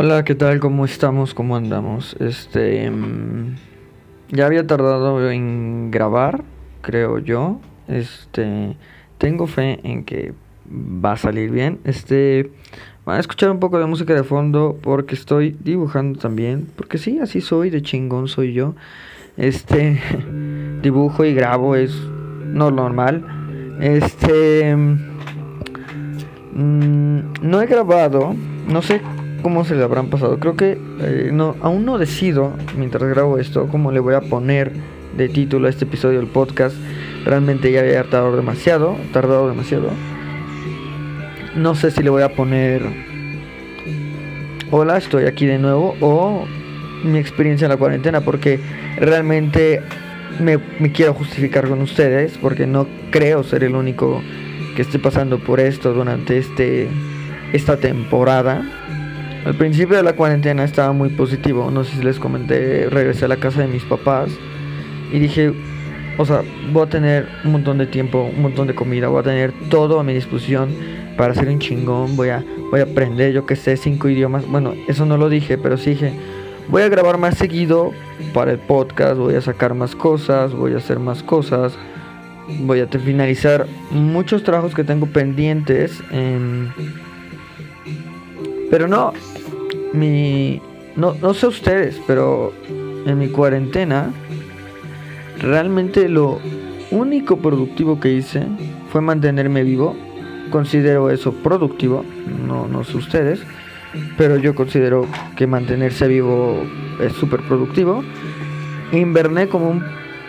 Hola, ¿qué tal? ¿Cómo estamos? ¿Cómo andamos? Este. mm, ya había tardado en grabar, creo yo. Este. Tengo fe en que va a salir bien. Este. Van a escuchar un poco de música de fondo porque estoy dibujando también. Porque sí, así soy, de chingón soy yo. Este. Dibujo y grabo, es no normal. Este. mm, no he grabado, no sé cómo se le habrán pasado. Creo que eh, no, aún no decido, mientras grabo esto, cómo le voy a poner de título a este episodio del podcast. Realmente ya había tardado demasiado, tardado demasiado. No sé si le voy a poner Hola, estoy aquí de nuevo o mi experiencia en la cuarentena porque realmente me, me quiero justificar con ustedes porque no creo ser el único que esté pasando por esto durante este esta temporada. Al principio de la cuarentena estaba muy positivo, no sé si les comenté, regresé a la casa de mis papás y dije, o sea, voy a tener un montón de tiempo, un montón de comida, voy a tener todo a mi disposición para ser un chingón, voy a, voy a aprender, yo que sé, cinco idiomas. Bueno, eso no lo dije, pero sí dije, voy a grabar más seguido para el podcast, voy a sacar más cosas, voy a hacer más cosas, voy a finalizar muchos trabajos que tengo pendientes. pero no, mi, no, no sé ustedes, pero en mi cuarentena, realmente lo único productivo que hice fue mantenerme vivo. Considero eso productivo, no, no sé ustedes, pero yo considero que mantenerse vivo es súper productivo. Inverné como un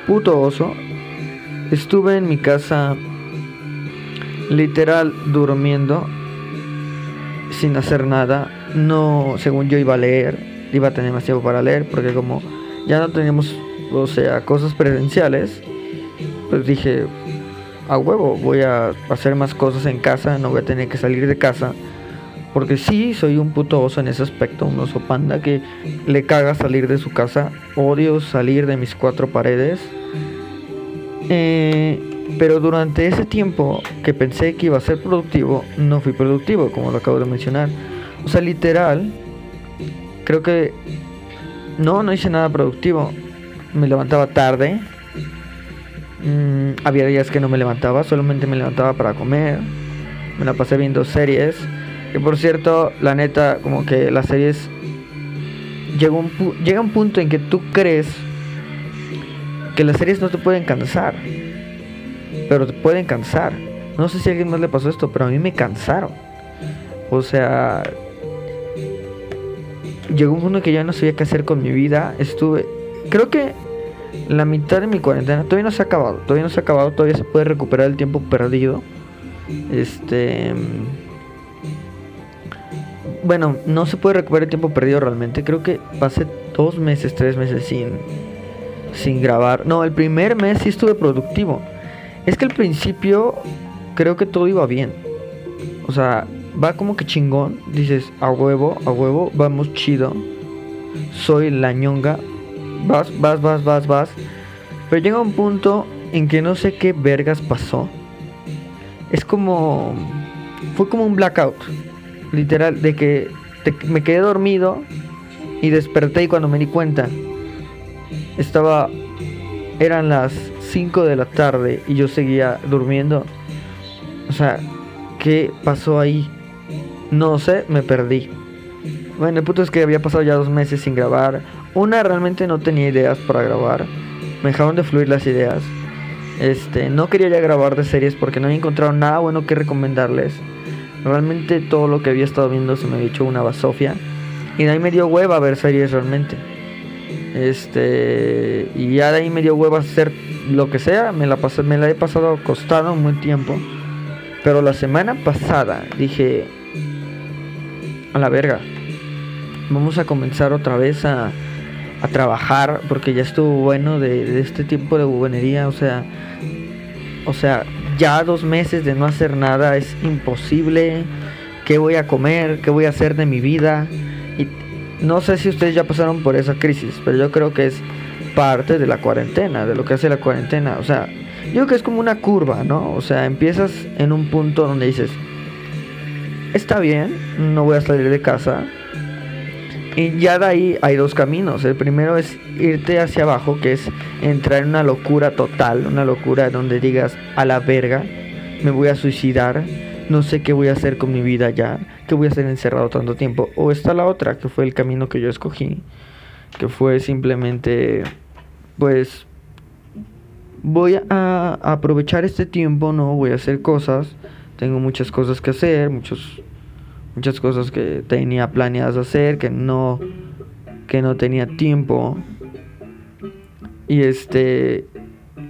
puto oso. Estuve en mi casa literal durmiendo sin hacer nada. No, según yo iba a leer, iba a tener más tiempo para leer, porque como ya no teníamos, o sea, cosas presenciales, pues dije, a huevo, voy a hacer más cosas en casa, no voy a tener que salir de casa. Porque sí, soy un puto oso en ese aspecto, un oso panda que le caga salir de su casa. Odio salir de mis cuatro paredes. Eh, pero durante ese tiempo que pensé que iba a ser productivo, no fui productivo, como lo acabo de mencionar. O sea, literal, creo que no, no hice nada productivo. Me levantaba tarde. Mm, había días que no me levantaba, solamente me levantaba para comer. Me la pasé viendo series. Que por cierto, la neta, como que las series llega un, llega un punto en que tú crees que las series no te pueden cansar. Pero te pueden cansar. No sé si a alguien más le pasó esto, pero a mí me cansaron. O sea, llegó un punto que ya no sabía qué hacer con mi vida. Estuve, creo que la mitad de mi cuarentena todavía no se ha acabado. Todavía no se ha acabado, todavía se puede recuperar el tiempo perdido. Este. Bueno, no se puede recuperar el tiempo perdido realmente. Creo que pasé dos meses, tres meses sin, sin grabar. No, el primer mes sí estuve productivo. Es que al principio creo que todo iba bien. O sea, va como que chingón. Dices, a huevo, a huevo, vamos chido. Soy la ñonga. Vas, vas, vas, vas, vas. Pero llega un punto en que no sé qué vergas pasó. Es como... Fue como un blackout. Literal, de que me quedé dormido y desperté y cuando me di cuenta estaba... Eran las 5 de la tarde y yo seguía durmiendo. O sea, ¿qué pasó ahí? No sé, me perdí. Bueno, el punto es que había pasado ya dos meses sin grabar. Una, realmente no tenía ideas para grabar. Me dejaron de fluir las ideas. Este, no quería ya grabar de series porque no había encontrado nada bueno que recomendarles. Realmente todo lo que había estado viendo se me había hecho una basofia. Y de ahí me dio hueva ver series realmente. Este, y ya de ahí me dio hueva hacer lo que sea. Me la, pasé, me la he pasado acostado un tiempo. Pero la semana pasada dije, a la verga, vamos a comenzar otra vez a, a trabajar porque ya estuvo bueno de, de este tiempo de bubonería, o sea, o sea, ya dos meses de no hacer nada es imposible. ¿Qué voy a comer? ¿Qué voy a hacer de mi vida? Y no sé si ustedes ya pasaron por esa crisis, pero yo creo que es parte de la cuarentena, de lo que hace la cuarentena. O sea, yo creo que es como una curva, ¿no? O sea, empiezas en un punto donde dices, está bien, no voy a salir de casa, Y ya de ahí hay dos caminos. El primero es irte hacia abajo, que es entrar en una locura total, una locura donde digas a la verga, me voy a suicidar, no sé qué voy a hacer con mi vida ya, qué voy a hacer encerrado tanto tiempo. O está la otra, que fue el camino que yo escogí, que fue simplemente, pues, voy a aprovechar este tiempo, no voy a hacer cosas, tengo muchas cosas que hacer, muchos muchas cosas que tenía planeadas hacer que no que no tenía tiempo y este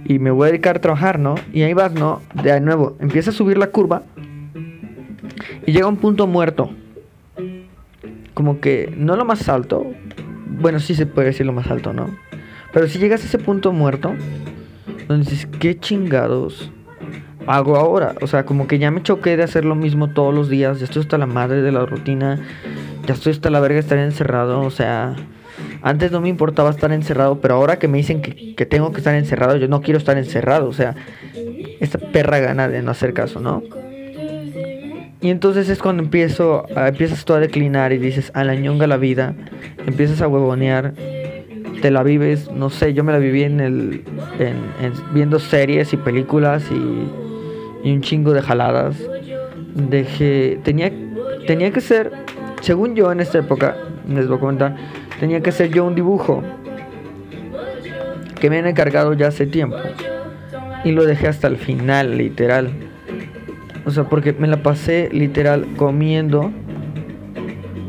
y me voy a dedicar a trabajar, ¿no? Y ahí vas, ¿no? De nuevo, empieza a subir la curva y llega un punto muerto. Como que no lo más alto, bueno, sí se puede decir lo más alto, ¿no? Pero si llegas a ese punto muerto, donde dices, ¿qué chingados hago ahora? O sea, como que ya me choqué de hacer lo mismo todos los días, ya estoy hasta la madre de la rutina, ya estoy hasta la verga de estar encerrado, o sea, antes no me importaba estar encerrado, pero ahora que me dicen que, que tengo que estar encerrado, yo no quiero estar encerrado, o sea, esta perra gana de no hacer caso, ¿no? Y entonces es cuando empiezo, empiezas tú a declinar y dices, a la ñonga la vida, empiezas a huevonear, te la vives, no sé, yo me la viví en el, en, viendo series y películas y, y, un chingo de jaladas. Dejé, tenía, tenía que ser, según yo en esta época, les voy a comentar, tenía que ser yo un dibujo que me han encargado ya hace tiempo. Y lo dejé hasta el final, literal. O sea, porque me la pasé literal comiendo,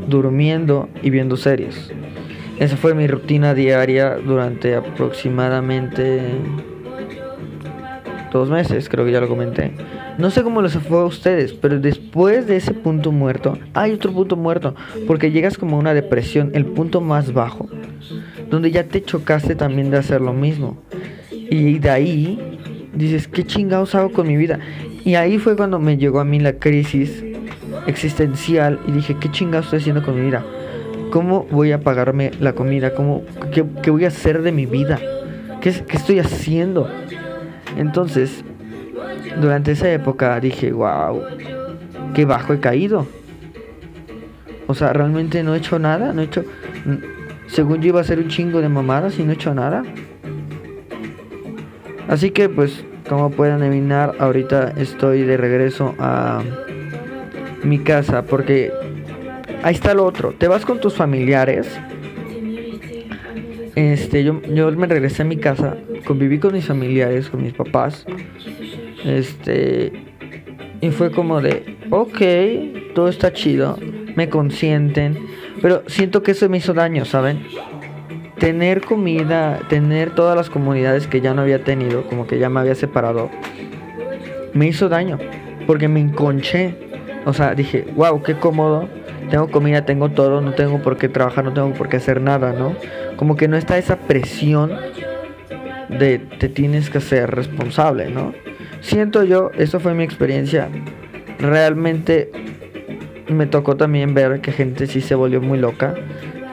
durmiendo y viendo series. Esa fue mi rutina diaria durante aproximadamente dos meses, creo que ya lo comenté. No sé cómo les fue a ustedes, pero después de ese punto muerto, hay otro punto muerto, porque llegas como a una depresión, el punto más bajo, donde ya te chocaste también de hacer lo mismo. Y de ahí dices, ¿qué chingados hago con mi vida? Y ahí fue cuando me llegó a mí la crisis existencial y dije, ¿qué chingados estoy haciendo con mi vida? ¿Cómo voy a pagarme la comida? ¿Cómo, qué, voy a hacer de mi vida? ¿Qué, ¿Qué estoy haciendo? Entonces, durante esa época dije, wow, qué bajo he caído. O sea, realmente no he hecho nada, no he hecho... Según yo iba a hacer un chingo de mamadas y no he hecho nada. Así que pues como pueden adivinar, ahorita estoy de regreso a mi casa porque ahí está lo otro. Te vas con tus familiares. Este, yo, yo me regresé a mi casa, conviví con mis familiares, con mis papás. Este, y fue como de, ok, todo está chido, me consienten, pero siento que eso me hizo daño, ¿saben? tener comida, tener todas las comunidades que ya no había tenido, como que ya me había separado, me hizo daño, porque me enconché. O sea, dije, wow, qué cómodo, tengo comida, tengo todo, no tengo por qué trabajar, no tengo por qué hacer nada, ¿no? Como que no está esa presión de te tienes que ser responsable, ¿no? Siento yo, eso fue mi experiencia, realmente me tocó también ver que gente sí se volvió muy loca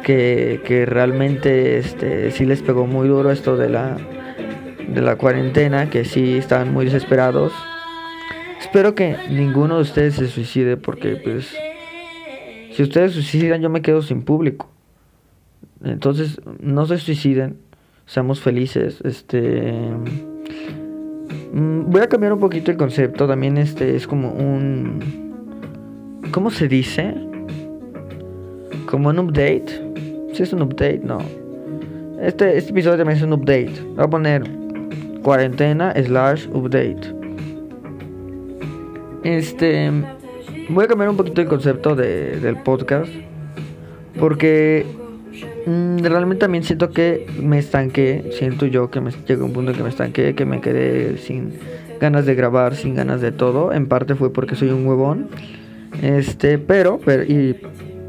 que, realmente este, sí les pegó muy duro esto de la, de la cuarentena, que sí estaban muy desesperados. Espero que ninguno de ustedes se suicide porque pues si ustedes suicidan yo me quedo sin público. Entonces no se suiciden, seamos felices. Este mm, voy a cambiar un poquito el concepto, también este es como un ¿cómo se dice? Como un update si es un update, no. Este, este episodio también es un update. Voy a poner cuarentena slash update. Este. Voy a cambiar un poquito el concepto de, del podcast. Porque mm, realmente también siento que me estanqué. Siento yo que me llegó un punto en que me estanqué, que me quedé sin ganas de grabar, sin ganas de todo. En parte fue porque soy un huevón. Este, pero, pero, y,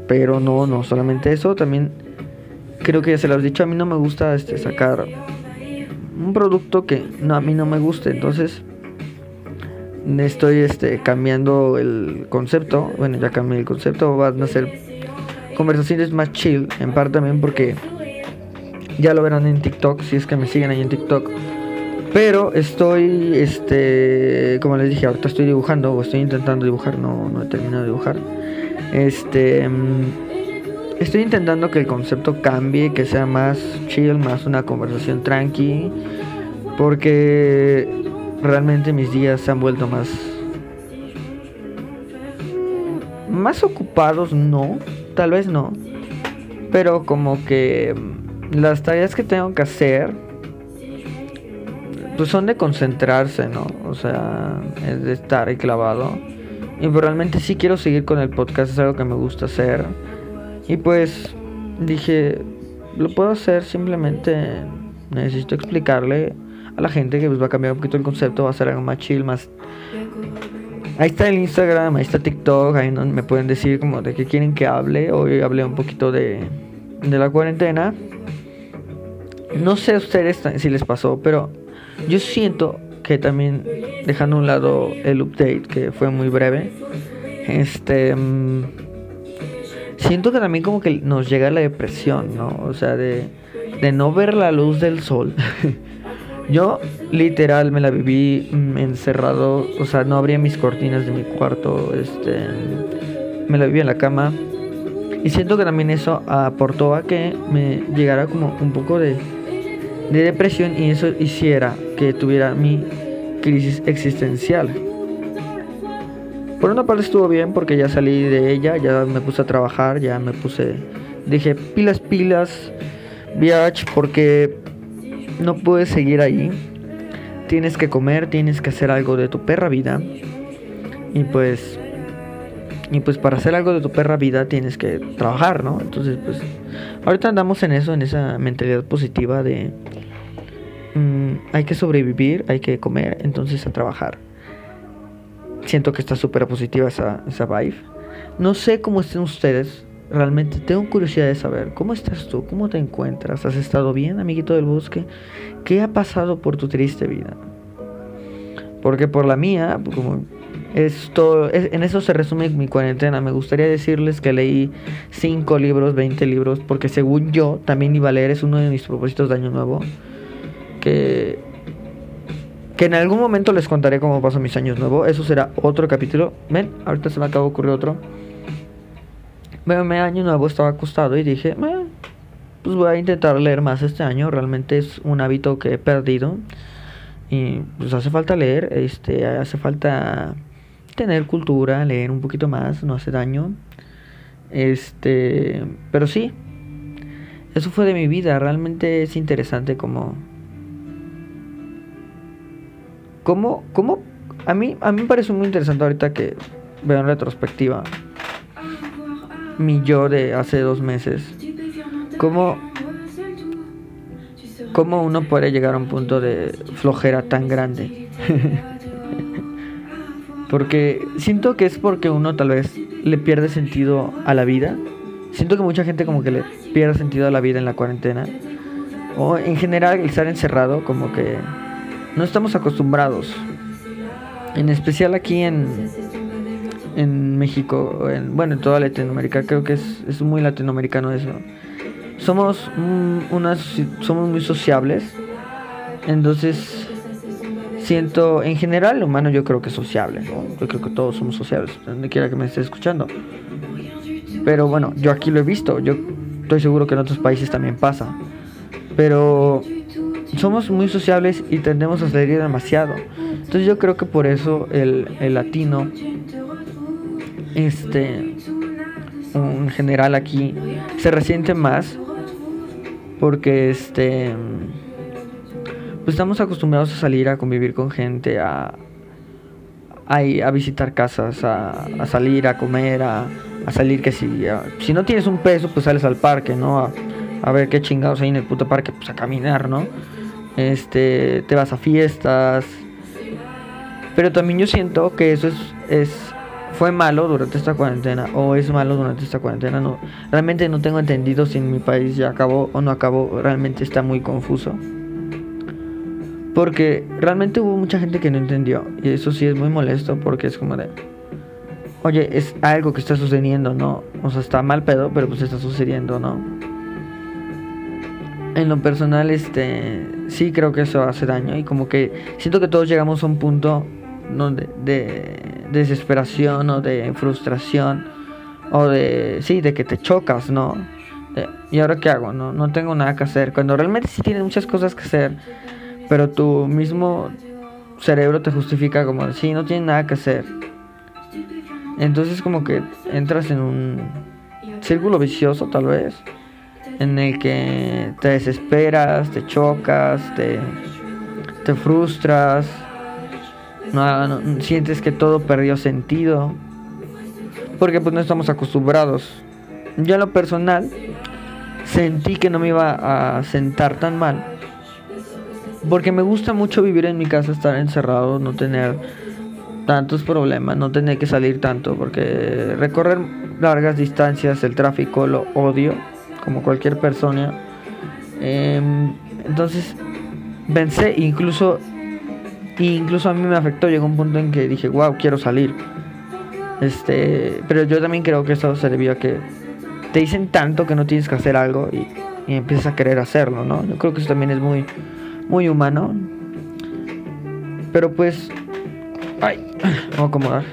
pero no, no solamente eso, también creo que ya se lo has dicho, a mí no me gusta este, sacar un producto que no, a mí no me guste, entonces estoy este, cambiando el concepto, bueno ya cambié el concepto, van a ser conversaciones más chill, en parte también porque ya lo verán en TikTok, si es que me siguen ahí en TikTok. Pero estoy, este, como les dije, ahorita estoy dibujando, o estoy intentando dibujar, no, no he terminado de dibujar. Este, estoy intentando que el concepto cambie, que sea más chill, más una conversación tranqui, porque realmente mis días se han vuelto más más ocupados, no, tal vez no, pero como que las tareas que tengo que hacer pues son de concentrarse, ¿no? O sea, es de estar ahí clavado. Y pues realmente sí quiero seguir con el podcast, es algo que me gusta hacer. Y pues dije, lo puedo hacer, simplemente necesito explicarle a la gente que pues va a cambiar un poquito el concepto, va a ser algo más chill, más... Ahí está el Instagram, ahí está TikTok, ahí me pueden decir como de qué quieren que hable. Hoy hablé un poquito de, de la cuarentena. No sé a ustedes si les pasó, pero yo siento que también, dejando a un lado el update, que fue muy breve, este. Mm, siento que también como que nos llega la depresión, ¿no? O sea, de, de no ver la luz del sol. Yo literal me la viví mm, encerrado, o sea, no abría mis cortinas de mi cuarto, este, me la viví en la cama. Y siento que también eso aportó a que me llegara como un poco de de depresión y eso hiciera que tuviera mi crisis existencial. Por una parte estuvo bien porque ya salí de ella, ya me puse a trabajar, ya me puse, dije pilas, pilas, viaje porque no puedes seguir ahí. Tienes que comer, tienes que hacer algo de tu perra vida. Y pues y pues para hacer algo de tu perra vida tienes que trabajar, ¿no? Entonces, pues ahorita andamos en eso, en esa mentalidad positiva de mm, hay que sobrevivir, hay que comer, entonces a trabajar. Siento que está súper positiva esa, esa vibe. No sé cómo estén ustedes. Realmente tengo curiosidad de saber cómo estás tú, cómo te encuentras, has estado bien, amiguito del bosque, qué ha pasado por tu triste vida. Porque por la mía, como esto, en eso se resume mi cuarentena. Me gustaría decirles que leí 5 libros, 20 libros, porque según yo también iba a leer, es uno de mis propósitos de año nuevo. Que, que en algún momento les contaré cómo paso mis años nuevos. Eso será otro capítulo. Ven, ahorita se me acaba de ocurrir otro. Bueno, mi año nuevo estaba acostado y dije, pues voy a intentar leer más este año. Realmente es un hábito que he perdido. Y pues hace falta leer, este, hace falta tener cultura, leer un poquito más, no hace daño. Este, pero sí, eso fue de mi vida, realmente es interesante como cómo cómo a mí a mí me parece muy interesante ahorita que veo en retrospectiva mi yo de hace dos meses cómo cómo uno puede llegar a un punto de flojera tan grande Porque siento que es porque uno tal vez le pierde sentido a la vida. Siento que mucha gente como que le pierde sentido a la vida en la cuarentena. O en general el estar encerrado como que no estamos acostumbrados. En especial aquí en, en México, en, bueno, en toda Latinoamérica, creo que es, es muy latinoamericano eso. Somos, unas, somos muy sociables. Entonces siento, en general, el humano yo creo que es sociable. Yo creo que todos somos sociables, donde quiera que me esté escuchando. Pero bueno, yo aquí lo he visto. Yo estoy seguro que en otros países también pasa. Pero somos muy sociables y tendemos a salir demasiado. Entonces yo creo que por eso el, el latino, este, en general aquí, se resiente más. Porque este pues estamos acostumbrados a salir a convivir con gente, a, a, visitar casas, a, salir a comer, a, salir que si, si no tienes un peso, pues sales al parque, ¿no? A, ver qué chingados hay en el puto parque, pues a caminar, ¿no? Este, te vas a fiestas. Pero también yo siento que eso es, es fue malo durante esta cuarentena o es malo durante esta cuarentena. No, realmente no tengo entendido si en mi país ya acabó o no acabó. Realmente está muy confuso. Porque realmente hubo mucha gente que no entendió. Y eso sí es muy molesto porque es como de... Oye, es algo que está sucediendo, ¿no? O sea, está mal pedo, pero pues está sucediendo, ¿no? En lo personal, este... Sí creo que eso hace daño. Y como que siento que todos llegamos a un punto ¿no? de, de desesperación o de frustración. O de, sí, de que te chocas, ¿no? ¿Y ahora qué hago? No, no tengo nada que hacer. Cuando realmente sí tienes muchas cosas que hacer, pero tu mismo cerebro te justifica como, sí, no tienes nada que hacer. Entonces como que entras en un círculo vicioso tal vez, en el que te desesperas, te chocas, te, te frustras, no, sientes que todo perdió sentido, porque pues no estamos acostumbrados. Yo en lo personal sentí que no me iba a sentar tan mal, porque me gusta mucho vivir en mi casa, estar encerrado, no tener tantos problemas, no tener que salir tanto, porque recorrer largas distancias, el tráfico lo odio, como cualquier persona. Em, entonces, pensé, incluso, incluso a mí me afectó, llegó un punto en que dije, wow, quiero salir. Este, pero yo también creo que eso se debió a que te dicen tanto que no tienes que hacer algo y, y empiezas a querer hacerlo, ¿no? Yo creo que eso también es muy, muy humano. Pero pues Ay, vamos a acomodar.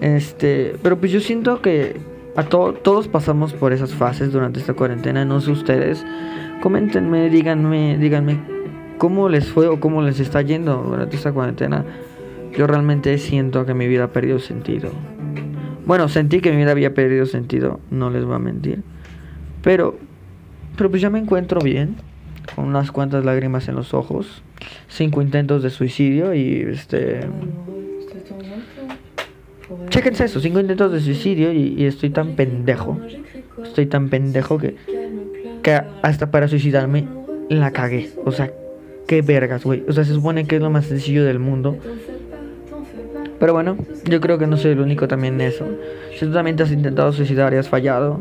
Este, pero pues yo siento que a todos pasamos por esas fases durante esta cuarentena, no sé ustedes. Coméntenme, díganme, díganme cómo les fue o cómo les está yendo durante esta cuarentena. Yo realmente siento que mi vida ha perdido sentido. Bueno, sentí que mi vida había perdido sentido, no les voy a mentir. Pero, pero pues ya me encuentro bien, con unas cuantas lágrimas en los ojos, cinco intentos de suicidio y este Chéquense eso, cinco intentos de suicidio y, estoy tan pendejo. Estoy tan pendejo que, que hasta para suicidarme la cagué. O sea, qué vergas, güey. O sea, se supone que es lo más sencillo del mundo. Pero bueno, yo creo que no soy el único también en eso. Si tú también te has intentado suicidar y has fallado.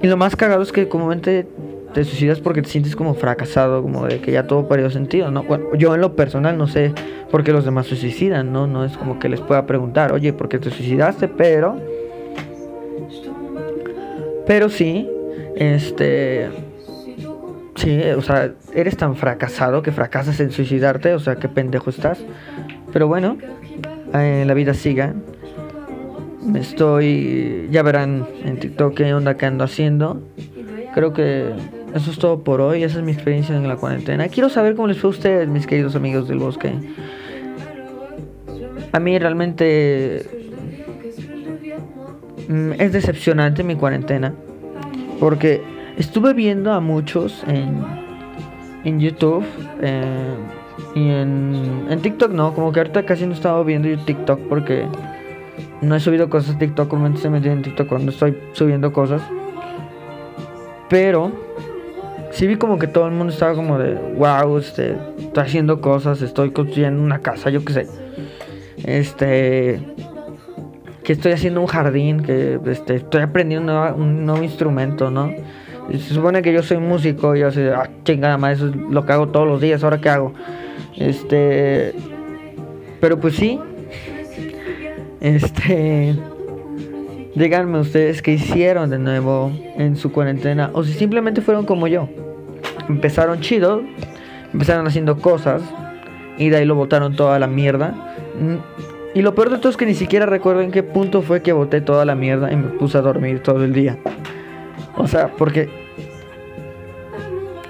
Y lo más cagado es que comúnmente te suicidas porque te sientes como fracasado, como de que ya todo perdió sentido, ¿no? yo en lo personal no sé por qué los demás se suicidan, ¿no? No es como que les pueda preguntar, oye, ¿por qué te suicidaste? Pero... Pero sí, este... Sí, o sea, eres tan fracasado que fracasas en suicidarte, o sea, qué pendejo estás. Pero bueno, eh, la vida siga. Estoy, ya verán en TikTok qué onda que ando haciendo. Creo que eso es todo por hoy. Esa es mi experiencia en la cuarentena. Quiero saber cómo les fue a ustedes, mis queridos amigos del bosque. A mí realmente mm, es decepcionante mi cuarentena. Porque estuve viendo a muchos en, en YouTube eh, y en, en TikTok no. Como que ahorita casi no estaba viendo yo TikTok porque no he subido cosas TikTok. Como se metido en TikTok cuando estoy subiendo cosas. Pero sí vi como que todo el mundo estaba como de, wow, este, estoy haciendo cosas, estoy construyendo una casa, yo qué sé. Este, que estoy haciendo un jardín, que este, estoy aprendiendo un nuevo, instrumento, ¿no? Se supone que yo soy músico y yo sé, ah, chingada más, eso es lo que hago todos los días, ¿ahora qué hago? Este, pero pues sí, este, díganme ustedes qué hicieron de nuevo en su cuarentena o si simplemente fueron como yo empezaron chido, empezaron haciendo cosas y de ahí lo botaron toda la mierda. Mm, y lo peor de todo es que ni siquiera recuerdo en qué punto fue que boté toda la mierda y me puse a dormir todo el día. O sea, porque...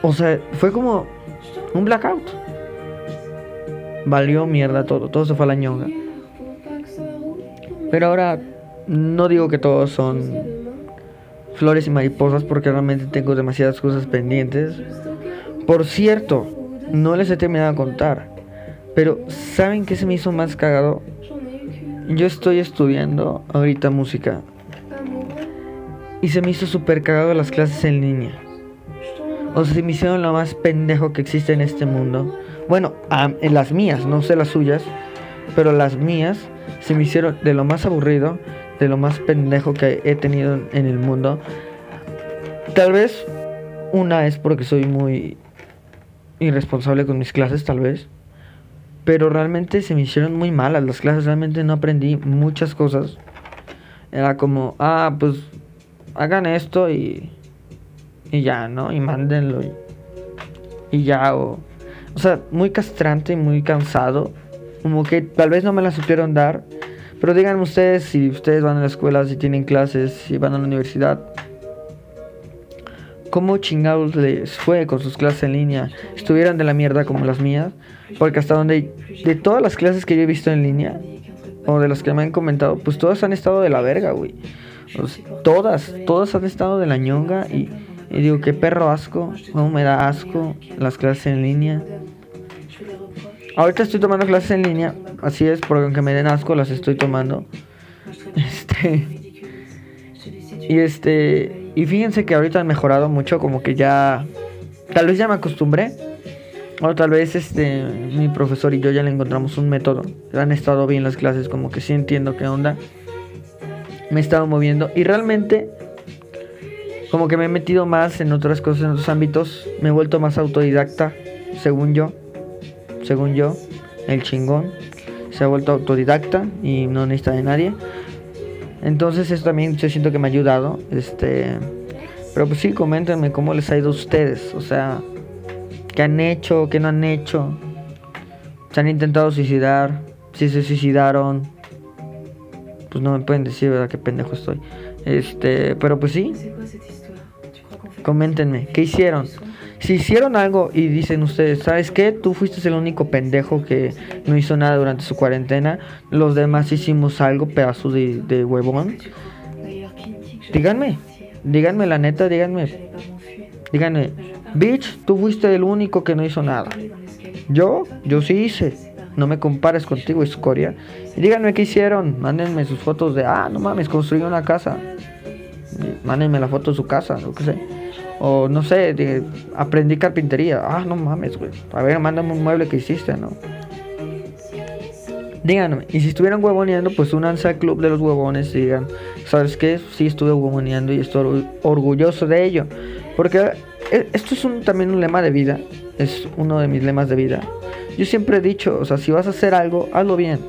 O sea, fue como un blackout. Valió mierda todo, todo se fue a la ñonga. Pero ahora no digo que todos son flores y mariposas porque realmente tengo demasiadas cosas pendientes. Por cierto, no les he terminado de contar, pero ¿saben qué se me hizo más cagado? Yo estoy estudiando ahorita música y se me hizo súper cagado las clases en línea. O sea, se me hicieron lo más pendejo que existe en este mundo. Bueno, en las mías, no sé las suyas, pero las mías se me hicieron de lo más aburrido de lo más pendejo que he tenido en el mundo. Tal vez una es porque soy muy irresponsable con mis clases, tal vez. Pero realmente se me hicieron muy malas las clases, realmente no aprendí muchas cosas. Era como, ah, pues hagan esto y, y ya, ¿no? Y mándenlo y, y ya, o, o sea, muy castrante y muy cansado. Como que tal vez no me la supieron dar Pero díganme ustedes si ustedes van a la escuela, si tienen clases, si van a la universidad. ¿Cómo chingados les fue con sus clases en línea? ¿Estuvieran de la mierda como las mías? Porque hasta donde, de todas las clases que yo he visto en línea, o de las que me han comentado, pues todas han estado de la verga, güey. Todas, todas han estado de la ñonga y, digo, qué perro asco, no me da asco las clases en línea. Ahorita estoy tomando clases en línea, así es, porque aunque me den asco las estoy tomando. Este. Y este. Y fíjense que ahorita han mejorado mucho, como que ya. Tal vez ya me acostumbré. O tal vez este. Mi profesor y yo ya le encontramos un método. Han estado bien las clases, como que sí entiendo qué onda. Me he estado moviendo. Y realmente. Como que me he metido más en otras cosas, en otros ámbitos. Me he vuelto más autodidacta, según yo según yo, el chingón. Se ha vuelto autodidacta y no necesita de nadie. Entonces eso también yo siento que me ha ayudado. Este, pero pues sí, coméntenme cómo les ha ido a ustedes. O sea, qué han hecho, qué no han hecho. Se han intentado suicidar. Si se suicidaron. Pues no me pueden decir, ¿verdad? Qué pendejo estoy. Este, pero pues sí. Coméntenme, ¿qué hicieron? si hicieron algo y dicen ustedes, ¿sabes qué? Tú fuiste el único pendejo que no hizo nada durante su cuarentena, los demás hicimos algo, pedazos de, de huevón. Díganme, díganme la neta, díganme. Díganme, bitch, tú fuiste el único que no hizo nada. Yo, yo sí hice. No me compares contigo, escoria. Y díganme qué hicieron. Mándenme sus fotos de, ah, no mames, construí una casa. Mándenme la foto de su casa, lo que sé. O no sé, aprendí carpintería. Ah, no mames, güey. A ver, mándame un mueble que hiciste, ¿no? Díganme, y si estuvieran huevoneando, pues únanse al club de los huevones y digan, ¿sabes qué? Sí estuve huevoneando y estoy orgulloso de ello. Porque eh, esto es un, también un lema de vida, es uno de mis lemas de vida. Yo siempre he dicho, o sea, si vas a hacer algo, hazlo bien.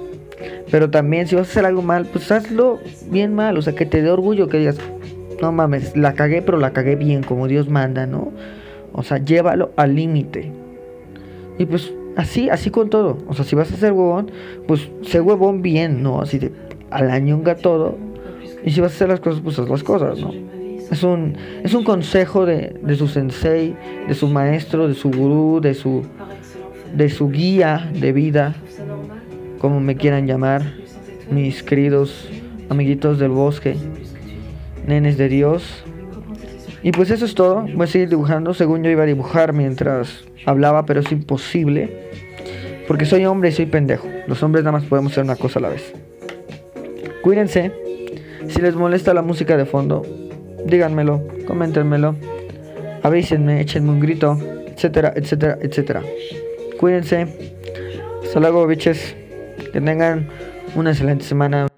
Pero también si vas a hacer algo mal, pues hazlo bien mal, o sea, que te dé orgullo, que digas, no mames, la cagué, pero la cagué bien, como Dios manda, ¿no? O sea, llévalo al límite. Y pues así, así con todo. O sea, si vas a ser huevón, pues sé huevón bien, ¿no? Así de a la ñonga todo. Y si vas a hacer las cosas, pues haz las cosas, ¿no? Es un, es un consejo de, de su sensei, de su maestro, de su gurú, de su, de su guía de vida, como me quieran llamar, mis queridos amiguitos del bosque nenes de Dios. Y pues eso es todo. Voy a seguir dibujando. Según yo iba a dibujar mientras hablaba, pero es imposible. Porque soy hombre y soy pendejo. Los hombres nada más podemos hacer una cosa a la vez. Cuídense. Si les molesta la música de fondo, díganmelo, coméntenmelo. Avísenme, échenme un grito, etcétera, etcétera, etcétera. Cuídense. Hasta luego, biches. Que tengan una excelente semana.